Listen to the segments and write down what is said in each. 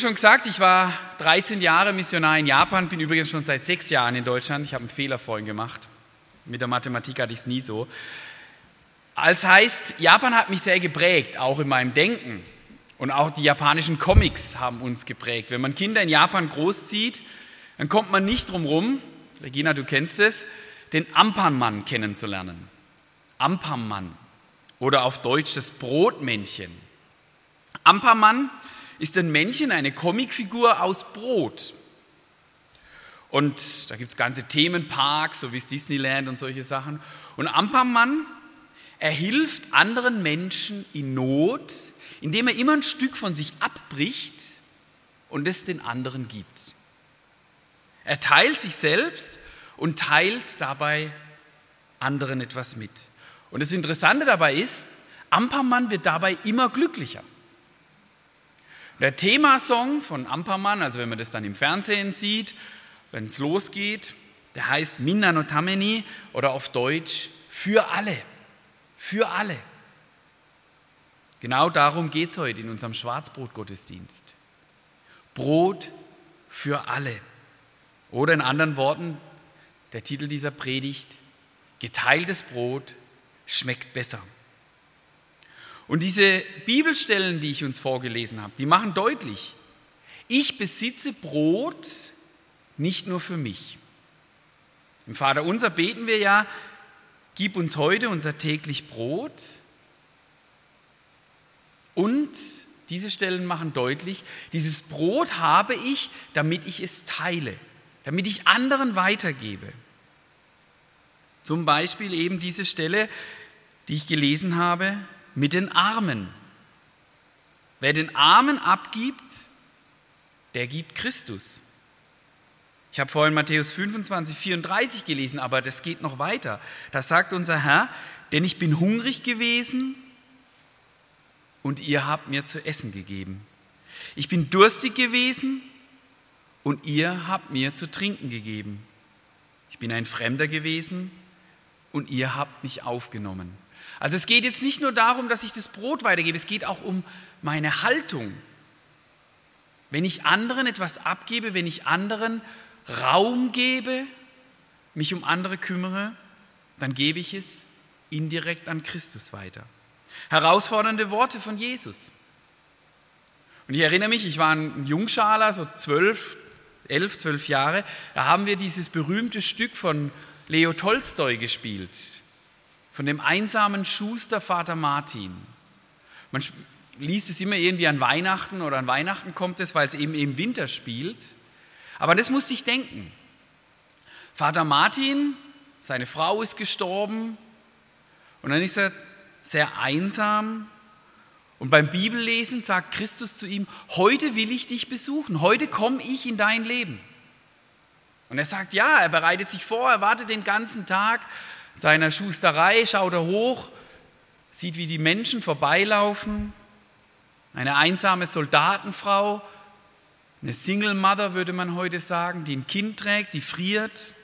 Schon gesagt, ich war 13 Jahre Missionar in Japan, bin übrigens schon seit sechs Jahren in Deutschland. Ich habe einen Fehler vorhin gemacht. Mit der Mathematik hatte ich es nie so. Als heißt, Japan hat mich sehr geprägt, auch in meinem Denken. Und auch die japanischen Comics haben uns geprägt. Wenn man Kinder in Japan großzieht, dann kommt man nicht drum rum, Regina, du kennst es, den Ampanmann kennenzulernen. Ampanmann oder auf Deutsch das Brotmännchen. Ampanmann ist ein Männchen, eine Comicfigur aus Brot. Und da gibt es ganze Themenparks, so wie es Disneyland und solche Sachen. Und Ampermann, er hilft anderen Menschen in Not, indem er immer ein Stück von sich abbricht und es den anderen gibt. Er teilt sich selbst und teilt dabei anderen etwas mit. Und das Interessante dabei ist, Ampermann wird dabei immer glücklicher. Der Themasong von Ampermann, also wenn man das dann im Fernsehen sieht, wenn es losgeht, der heißt Minna no Tameni oder auf Deutsch für alle. Für alle. Genau darum geht es heute in unserem Schwarzbrotgottesdienst. Brot für alle. Oder in anderen Worten, der Titel dieser Predigt, geteiltes Brot schmeckt besser. Und diese Bibelstellen, die ich uns vorgelesen habe, die machen deutlich, ich besitze Brot nicht nur für mich. Im Vater unser beten wir ja, gib uns heute unser täglich Brot. Und diese Stellen machen deutlich, dieses Brot habe ich, damit ich es teile, damit ich anderen weitergebe. Zum Beispiel eben diese Stelle, die ich gelesen habe, mit den Armen. Wer den Armen abgibt, der gibt Christus. Ich habe vorhin Matthäus 25, 34 gelesen, aber das geht noch weiter. Da sagt unser Herr, denn ich bin hungrig gewesen und ihr habt mir zu essen gegeben. Ich bin durstig gewesen und ihr habt mir zu trinken gegeben. Ich bin ein Fremder gewesen und ihr habt mich aufgenommen. Also es geht jetzt nicht nur darum, dass ich das Brot weitergebe, es geht auch um meine Haltung. Wenn ich anderen etwas abgebe, wenn ich anderen Raum gebe, mich um andere kümmere, dann gebe ich es indirekt an Christus weiter. Herausfordernde Worte von Jesus. Und ich erinnere mich, ich war ein Jungschaler, so zwölf, elf, zwölf Jahre, da haben wir dieses berühmte Stück von Leo Tolstoi gespielt, von dem einsamen Schuster Vater Martin. Man liest es immer irgendwie an Weihnachten oder an Weihnachten kommt es, weil es eben im Winter spielt. Aber das muss ich denken. Vater Martin, seine Frau ist gestorben und dann ist er sehr einsam. Und beim Bibellesen sagt Christus zu ihm, heute will ich dich besuchen, heute komme ich in dein Leben. Und er sagt, ja, er bereitet sich vor, er wartet den ganzen Tag seiner Schusterei, schaut er hoch, sieht, wie die Menschen vorbeilaufen. Eine einsame Soldatenfrau, eine Single Mother würde man heute sagen, die ein Kind trägt, die friert.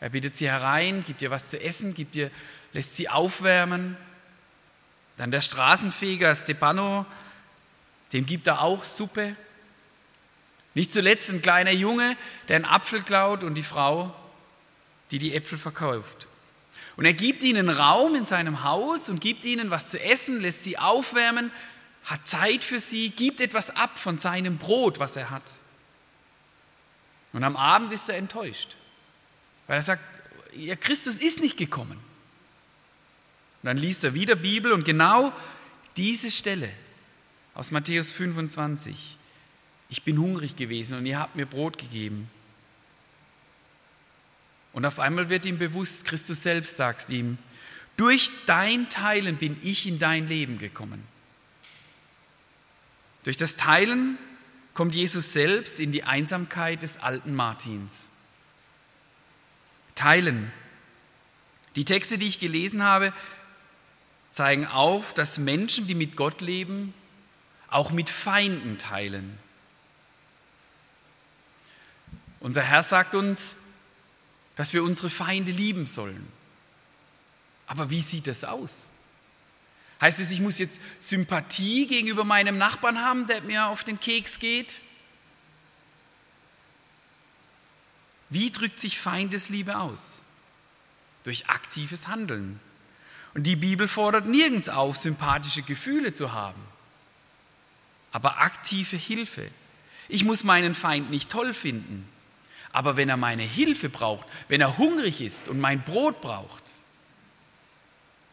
Er bittet sie herein, gibt ihr was zu essen, gibt ihr, lässt sie aufwärmen. Dann der Straßenfeger Stepano, dem gibt er auch Suppe. Nicht zuletzt ein kleiner Junge, der einen Apfel klaut und die Frau, die die Äpfel verkauft. Und er gibt ihnen Raum in seinem Haus und gibt ihnen was zu essen, lässt sie aufwärmen, hat Zeit für sie, gibt etwas ab von seinem Brot, was er hat. Und am Abend ist er enttäuscht, weil er sagt, ja, Christus ist nicht gekommen. Und dann liest er wieder Bibel und genau diese Stelle aus Matthäus 25. Ich bin hungrig gewesen und ihr habt mir Brot gegeben. Und auf einmal wird ihm bewusst, Christus selbst sagt ihm, durch dein Teilen bin ich in dein Leben gekommen. Durch das Teilen kommt Jesus selbst in die Einsamkeit des alten Martins. Teilen. Die Texte, die ich gelesen habe, zeigen auf, dass Menschen, die mit Gott leben, auch mit Feinden teilen. Unser Herr sagt uns, dass wir unsere Feinde lieben sollen. Aber wie sieht das aus? Heißt es, ich muss jetzt Sympathie gegenüber meinem Nachbarn haben, der mir auf den Keks geht? Wie drückt sich Feindesliebe aus? Durch aktives Handeln. Und die Bibel fordert nirgends auf, sympathische Gefühle zu haben, aber aktive Hilfe. Ich muss meinen Feind nicht toll finden, aber wenn er meine Hilfe braucht, wenn er hungrig ist und mein Brot braucht,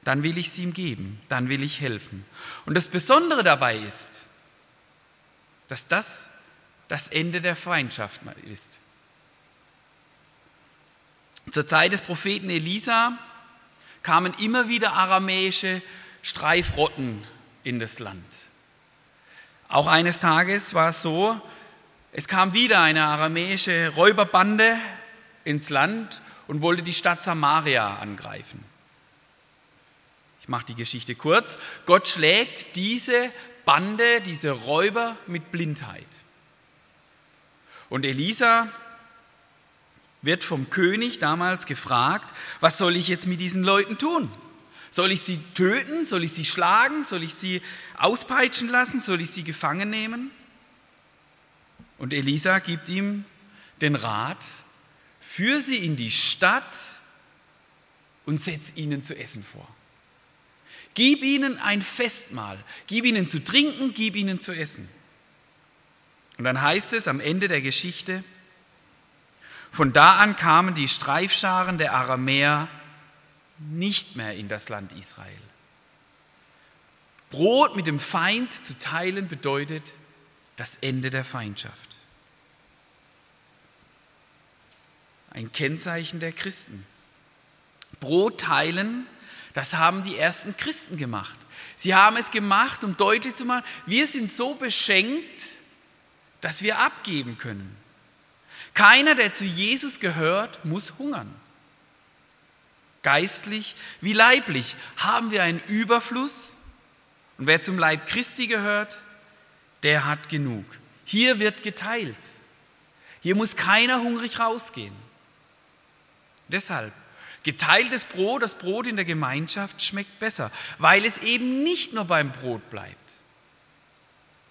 dann will ich es ihm geben, dann will ich helfen. Und das Besondere dabei ist, dass das das Ende der Feindschaft ist. Zur Zeit des Propheten Elisa kamen immer wieder aramäische Streifrotten in das Land. Auch eines Tages war es so, es kam wieder eine aramäische Räuberbande ins Land und wollte die Stadt Samaria angreifen. Ich mache die Geschichte kurz. Gott schlägt diese Bande, diese Räuber mit Blindheit. Und Elisa wird vom König damals gefragt, was soll ich jetzt mit diesen Leuten tun? Soll ich sie töten? Soll ich sie schlagen? Soll ich sie auspeitschen lassen? Soll ich sie gefangen nehmen? Und Elisa gibt ihm den Rat, führ sie in die Stadt und setz ihnen zu essen vor. Gib ihnen ein Festmahl, gib ihnen zu trinken, gib ihnen zu essen. Und dann heißt es am Ende der Geschichte, von da an kamen die Streifscharen der Aramäer nicht mehr in das Land Israel. Brot mit dem Feind zu teilen bedeutet das Ende der Feindschaft. Ein Kennzeichen der Christen. Brot teilen das haben die ersten Christen gemacht. Sie haben es gemacht, um deutlich zu machen, wir sind so beschenkt, dass wir abgeben können. Keiner, der zu Jesus gehört, muss hungern. Geistlich wie leiblich haben wir einen Überfluss und wer zum Leib Christi gehört, der hat genug. Hier wird geteilt. Hier muss keiner hungrig rausgehen. Deshalb Geteiltes Brot, das Brot in der Gemeinschaft schmeckt besser, weil es eben nicht nur beim Brot bleibt.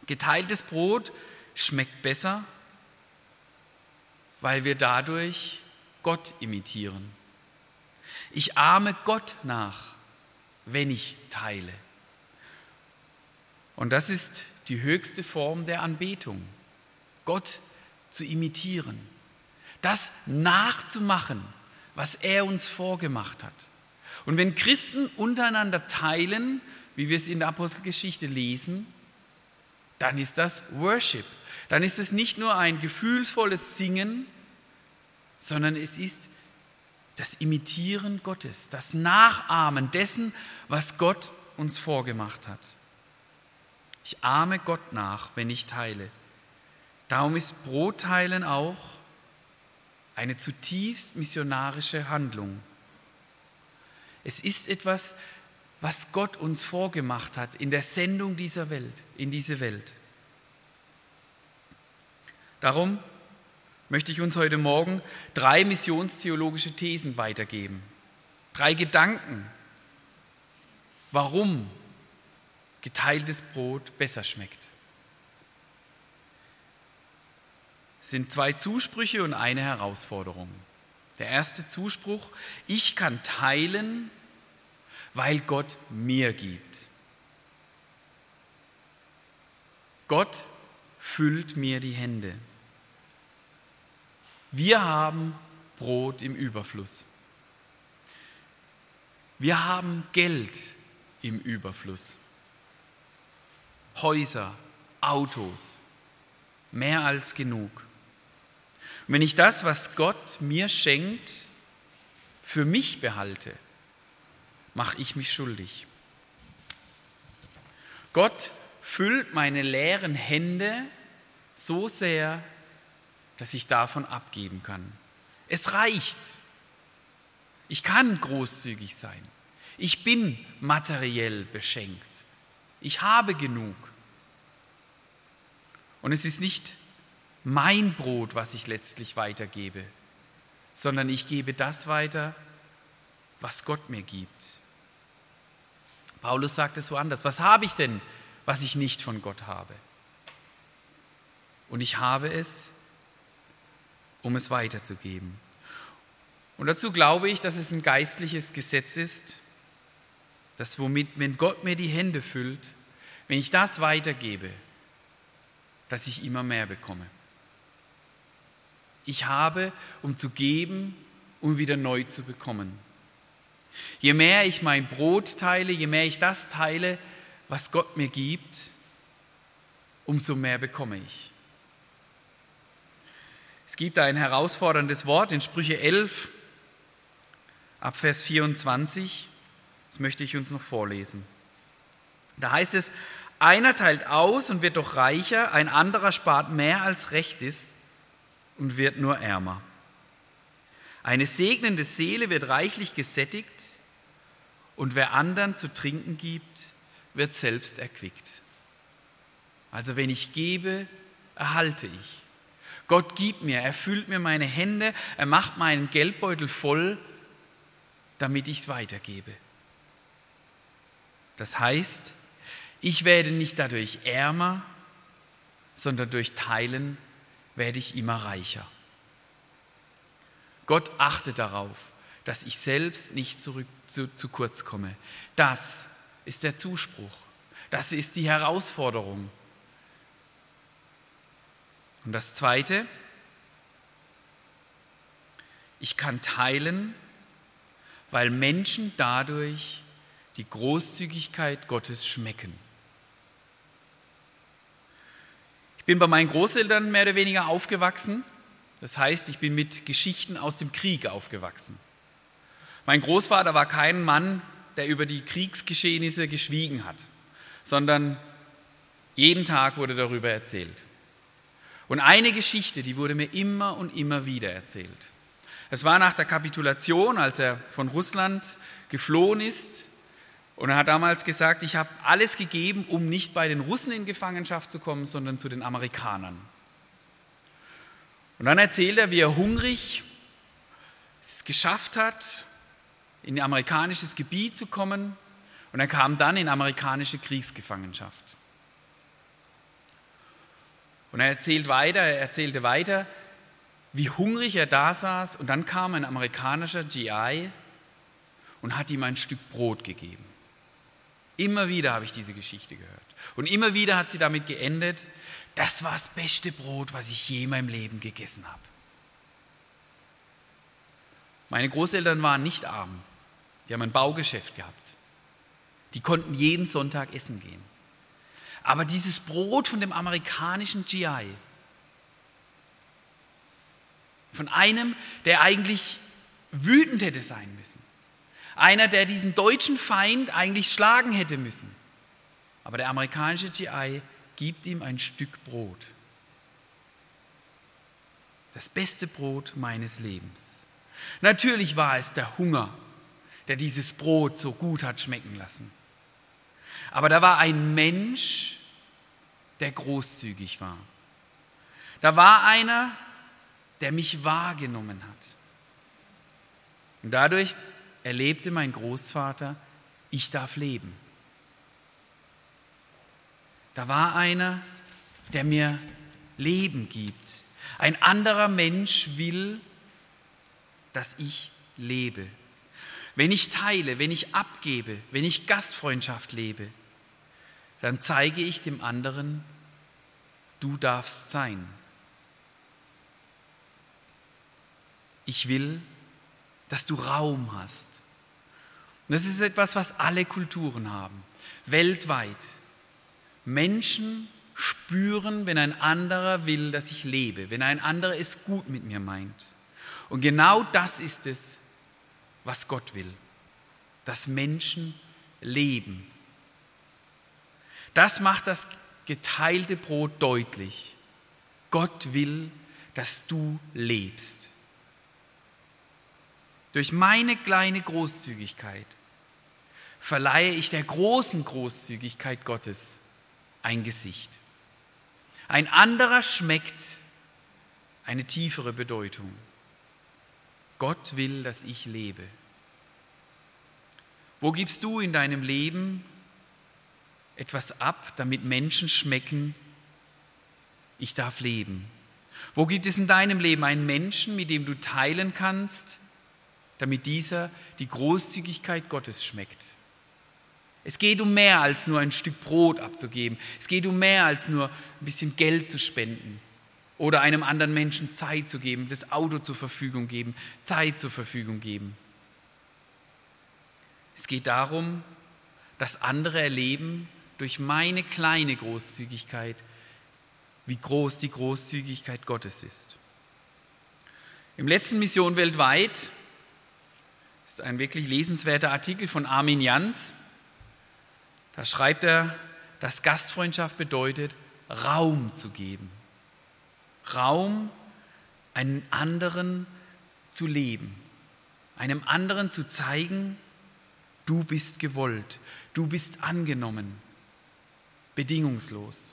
Geteiltes Brot schmeckt besser, weil wir dadurch Gott imitieren. Ich ahme Gott nach, wenn ich teile. Und das ist die höchste Form der Anbetung, Gott zu imitieren, das nachzumachen, was er uns vorgemacht hat. Und wenn Christen untereinander teilen, wie wir es in der Apostelgeschichte lesen, dann ist das Worship. Dann ist es nicht nur ein gefühlsvolles Singen, sondern es ist das Imitieren Gottes, das Nachahmen dessen, was Gott uns vorgemacht hat. Ich ahme Gott nach, wenn ich teile. Darum ist Brotteilen auch eine zutiefst missionarische Handlung. Es ist etwas, was Gott uns vorgemacht hat in der Sendung dieser Welt, in diese Welt. Darum möchte ich uns heute Morgen drei missionstheologische Thesen weitergeben. Drei Gedanken, warum geteiltes Brot besser schmeckt. Es sind zwei Zusprüche und eine Herausforderung. Der erste Zuspruch, ich kann teilen, weil Gott mir gibt. Gott füllt mir die Hände. Wir haben Brot im Überfluss. Wir haben Geld im Überfluss. Häuser, Autos, mehr als genug. Und wenn ich das, was Gott mir schenkt, für mich behalte, mache ich mich schuldig. Gott füllt meine leeren Hände so sehr, dass ich davon abgeben kann. Es reicht. Ich kann großzügig sein. Ich bin materiell beschenkt. Ich habe genug. Und es ist nicht mein Brot, was ich letztlich weitergebe, sondern ich gebe das weiter, was Gott mir gibt. Paulus sagt es woanders. Was habe ich denn, was ich nicht von Gott habe? Und ich habe es, um es weiterzugeben. Und dazu glaube ich, dass es ein geistliches Gesetz ist, dass womit, wenn Gott mir die Hände füllt, wenn ich das weitergebe, dass ich immer mehr bekomme. Ich habe, um zu geben und wieder neu zu bekommen. Je mehr ich mein Brot teile, je mehr ich das teile, was Gott mir gibt, umso mehr bekomme ich. Es gibt ein herausforderndes Wort in Sprüche 11, ab Vers 24. Das möchte ich uns noch vorlesen. Da heißt es, einer teilt aus und wird doch reicher, ein anderer spart mehr als recht ist und wird nur ärmer. Eine segnende Seele wird reichlich gesättigt und wer anderen zu trinken gibt, wird selbst erquickt. Also wenn ich gebe, erhalte ich. Gott gibt mir, er füllt mir meine Hände, er macht meinen Geldbeutel voll, damit ich es weitergebe. Das heißt, ich werde nicht dadurch ärmer, sondern durch Teilen werde ich immer reicher. Gott achtet darauf, dass ich selbst nicht zurück, zu, zu kurz komme. Das ist der Zuspruch. Das ist die Herausforderung. Und das Zweite, ich kann teilen, weil Menschen dadurch die Großzügigkeit Gottes schmecken. Ich bin bei meinen Großeltern mehr oder weniger aufgewachsen. Das heißt, ich bin mit Geschichten aus dem Krieg aufgewachsen. Mein Großvater war kein Mann, der über die Kriegsgeschehnisse geschwiegen hat, sondern jeden Tag wurde darüber erzählt. Und eine Geschichte, die wurde mir immer und immer wieder erzählt. Es war nach der Kapitulation, als er von Russland geflohen ist. Und er hat damals gesagt, ich habe alles gegeben, um nicht bei den Russen in Gefangenschaft zu kommen, sondern zu den Amerikanern. Und dann erzählt er, wie er hungrig es geschafft hat, in amerikanisches Gebiet zu kommen. Und er kam dann in amerikanische Kriegsgefangenschaft. Und er erzählt weiter, er erzählte weiter, wie hungrig er da saß. Und dann kam ein amerikanischer GI und hat ihm ein Stück Brot gegeben. Immer wieder habe ich diese Geschichte gehört. Und immer wieder hat sie damit geendet, das war das beste Brot, was ich je in meinem Leben gegessen habe. Meine Großeltern waren nicht arm. Die haben ein Baugeschäft gehabt. Die konnten jeden Sonntag essen gehen. Aber dieses Brot von dem amerikanischen GI, von einem, der eigentlich wütend hätte sein müssen, einer, der diesen deutschen Feind eigentlich schlagen hätte müssen. Aber der amerikanische GI gibt ihm ein Stück Brot. Das beste Brot meines Lebens. Natürlich war es der Hunger, der dieses Brot so gut hat schmecken lassen. Aber da war ein Mensch, der großzügig war. Da war einer, der mich wahrgenommen hat. Und dadurch erlebte mein Großvater, ich darf leben. Da war einer, der mir Leben gibt. Ein anderer Mensch will, dass ich lebe. Wenn ich teile, wenn ich abgebe, wenn ich Gastfreundschaft lebe, dann zeige ich dem anderen, du darfst sein. Ich will, dass du Raum hast. Das ist etwas, was alle Kulturen haben, weltweit. Menschen spüren, wenn ein anderer will, dass ich lebe, wenn ein anderer es gut mit mir meint. Und genau das ist es, was Gott will, dass Menschen leben. Das macht das geteilte Brot deutlich. Gott will, dass du lebst. Durch meine kleine Großzügigkeit verleihe ich der großen Großzügigkeit Gottes ein Gesicht. Ein anderer schmeckt eine tiefere Bedeutung. Gott will, dass ich lebe. Wo gibst du in deinem Leben etwas ab, damit Menschen schmecken, ich darf leben? Wo gibt es in deinem Leben einen Menschen, mit dem du teilen kannst, damit dieser die Großzügigkeit Gottes schmeckt? Es geht um mehr als nur ein Stück Brot abzugeben. Es geht um mehr als nur ein bisschen Geld zu spenden oder einem anderen Menschen Zeit zu geben, das Auto zur Verfügung geben, Zeit zur Verfügung geben. Es geht darum, dass andere erleben durch meine kleine Großzügigkeit, wie groß die Großzügigkeit Gottes ist. Im letzten Mission weltweit ist ein wirklich lesenswerter Artikel von Armin Jans. Da schreibt er, dass Gastfreundschaft bedeutet, Raum zu geben. Raum, einen anderen zu leben, einem anderen zu zeigen, du bist gewollt, du bist angenommen, bedingungslos.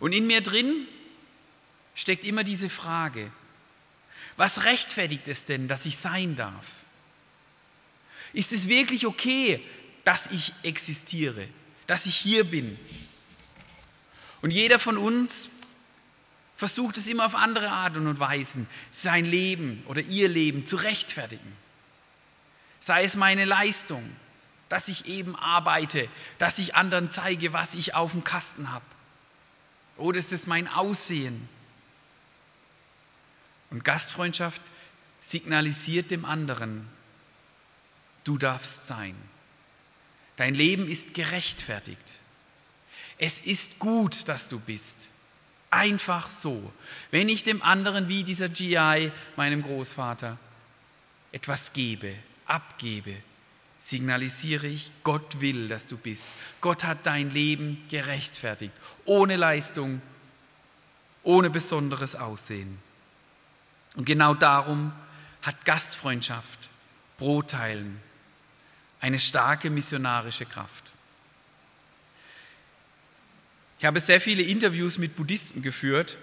Und in mir drin steckt immer diese Frage, was rechtfertigt es denn, dass ich sein darf? Ist es wirklich okay, dass ich existiere, dass ich hier bin. Und jeder von uns versucht es immer auf andere Arten und Weisen, sein Leben oder ihr Leben zu rechtfertigen. Sei es meine Leistung, dass ich eben arbeite, dass ich anderen zeige, was ich auf dem Kasten habe. Oder ist es mein Aussehen? Und Gastfreundschaft signalisiert dem anderen, du darfst sein. Dein Leben ist gerechtfertigt. Es ist gut, dass du bist. Einfach so. Wenn ich dem anderen wie dieser GI, meinem Großvater, etwas gebe, abgebe, signalisiere ich, Gott will, dass du bist. Gott hat dein Leben gerechtfertigt, ohne Leistung, ohne besonderes Aussehen. Und genau darum hat Gastfreundschaft, Brotteilen, eine starke missionarische Kraft. Ich habe sehr viele Interviews mit Buddhisten geführt,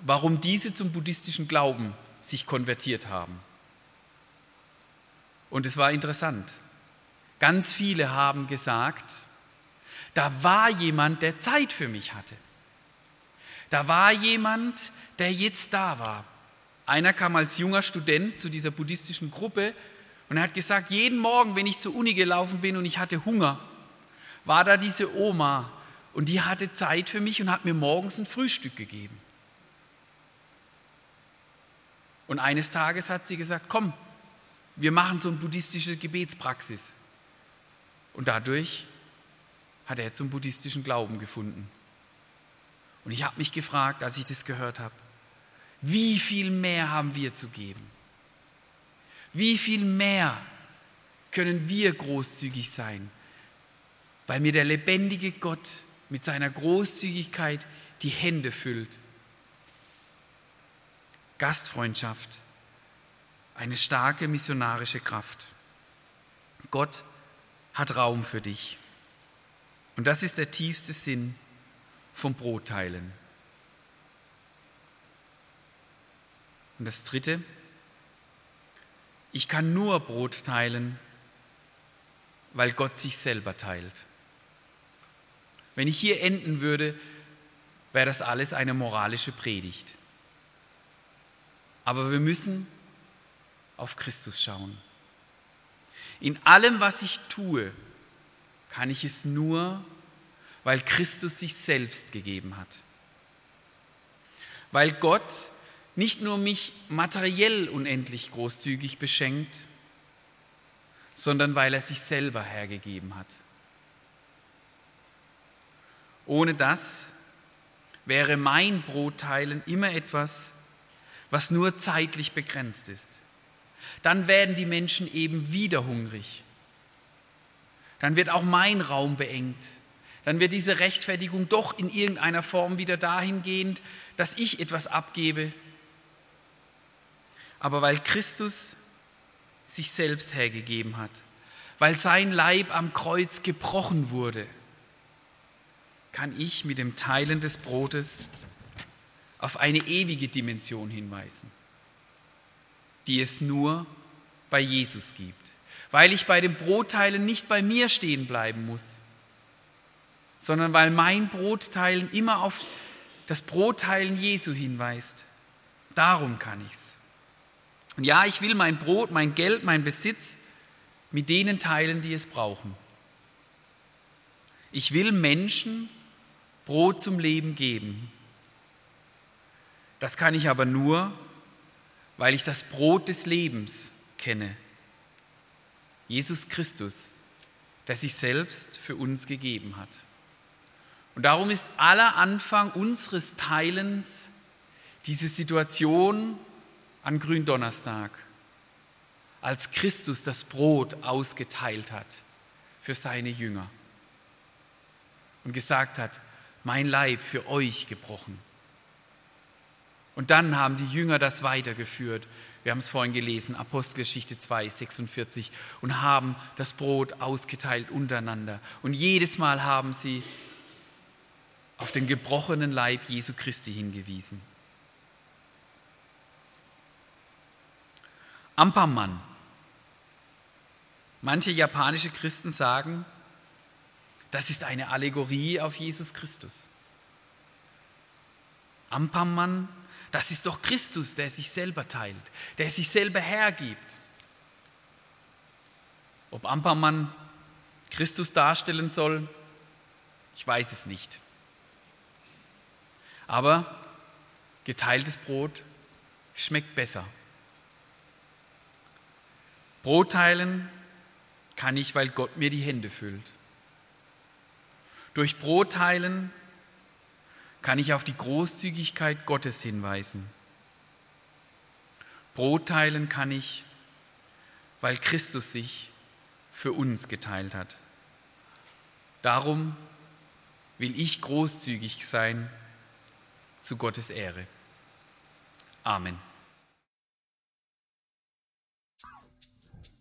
warum diese zum buddhistischen Glauben sich konvertiert haben. Und es war interessant. Ganz viele haben gesagt, da war jemand, der Zeit für mich hatte. Da war jemand, der jetzt da war. Einer kam als junger Student zu dieser buddhistischen Gruppe und er hat gesagt, jeden Morgen, wenn ich zur Uni gelaufen bin und ich hatte Hunger, war da diese Oma und die hatte Zeit für mich und hat mir morgens ein Frühstück gegeben. Und eines Tages hat sie gesagt, komm, wir machen so eine buddhistische Gebetspraxis. Und dadurch hat er zum buddhistischen Glauben gefunden. Und ich habe mich gefragt, als ich das gehört habe, wie viel mehr haben wir zu geben? Wie viel mehr können wir großzügig sein, weil mir der lebendige Gott mit seiner Großzügigkeit die Hände füllt. Gastfreundschaft, eine starke missionarische Kraft. Gott hat Raum für dich. Und das ist der tiefste Sinn vom Brotteilen. Und das Dritte, ich kann nur Brot teilen, weil Gott sich selber teilt. Wenn ich hier enden würde, wäre das alles eine moralische Predigt. Aber wir müssen auf Christus schauen. In allem, was ich tue, kann ich es nur, weil Christus sich selbst gegeben hat. Weil Gott nicht nur mich materiell unendlich großzügig beschenkt, sondern weil er sich selber hergegeben hat. Ohne das wäre mein Brotteilen immer etwas, was nur zeitlich begrenzt ist. Dann werden die Menschen eben wieder hungrig. dann wird auch mein Raum beengt. Dann wird diese Rechtfertigung doch in irgendeiner Form wieder dahingehend, dass ich etwas abgebe. Aber weil Christus sich selbst hergegeben hat, weil sein Leib am Kreuz gebrochen wurde, kann ich mit dem Teilen des Brotes auf eine ewige Dimension hinweisen, die es nur bei Jesus gibt, weil ich bei dem Brotteilen nicht bei mir stehen bleiben muss, sondern weil mein Brotteilen immer auf das Brotteilen Jesu hinweist. Darum kann ich's. Und ja, ich will mein Brot, mein Geld, mein Besitz mit denen teilen, die es brauchen. Ich will Menschen Brot zum Leben geben. Das kann ich aber nur, weil ich das Brot des Lebens kenne. Jesus Christus, der sich selbst für uns gegeben hat. Und darum ist aller Anfang unseres Teilens diese Situation an Gründonnerstag, als Christus das Brot ausgeteilt hat für seine Jünger und gesagt hat, mein Leib für euch gebrochen. Und dann haben die Jünger das weitergeführt. Wir haben es vorhin gelesen, Apostelgeschichte 2, 46, und haben das Brot ausgeteilt untereinander. Und jedes Mal haben sie auf den gebrochenen Leib Jesu Christi hingewiesen. Ampermann. Manche japanische Christen sagen, das ist eine Allegorie auf Jesus Christus. Ampermann das ist doch Christus, der sich selber teilt, der sich selber hergibt. Ob Ampermann Christus darstellen soll, ich weiß es nicht. Aber geteiltes Brot schmeckt besser. Brot teilen kann ich, weil Gott mir die Hände füllt. Durch Brot teilen kann ich auf die Großzügigkeit Gottes hinweisen. Brot teilen kann ich, weil Christus sich für uns geteilt hat. Darum will ich großzügig sein zu Gottes Ehre. Amen.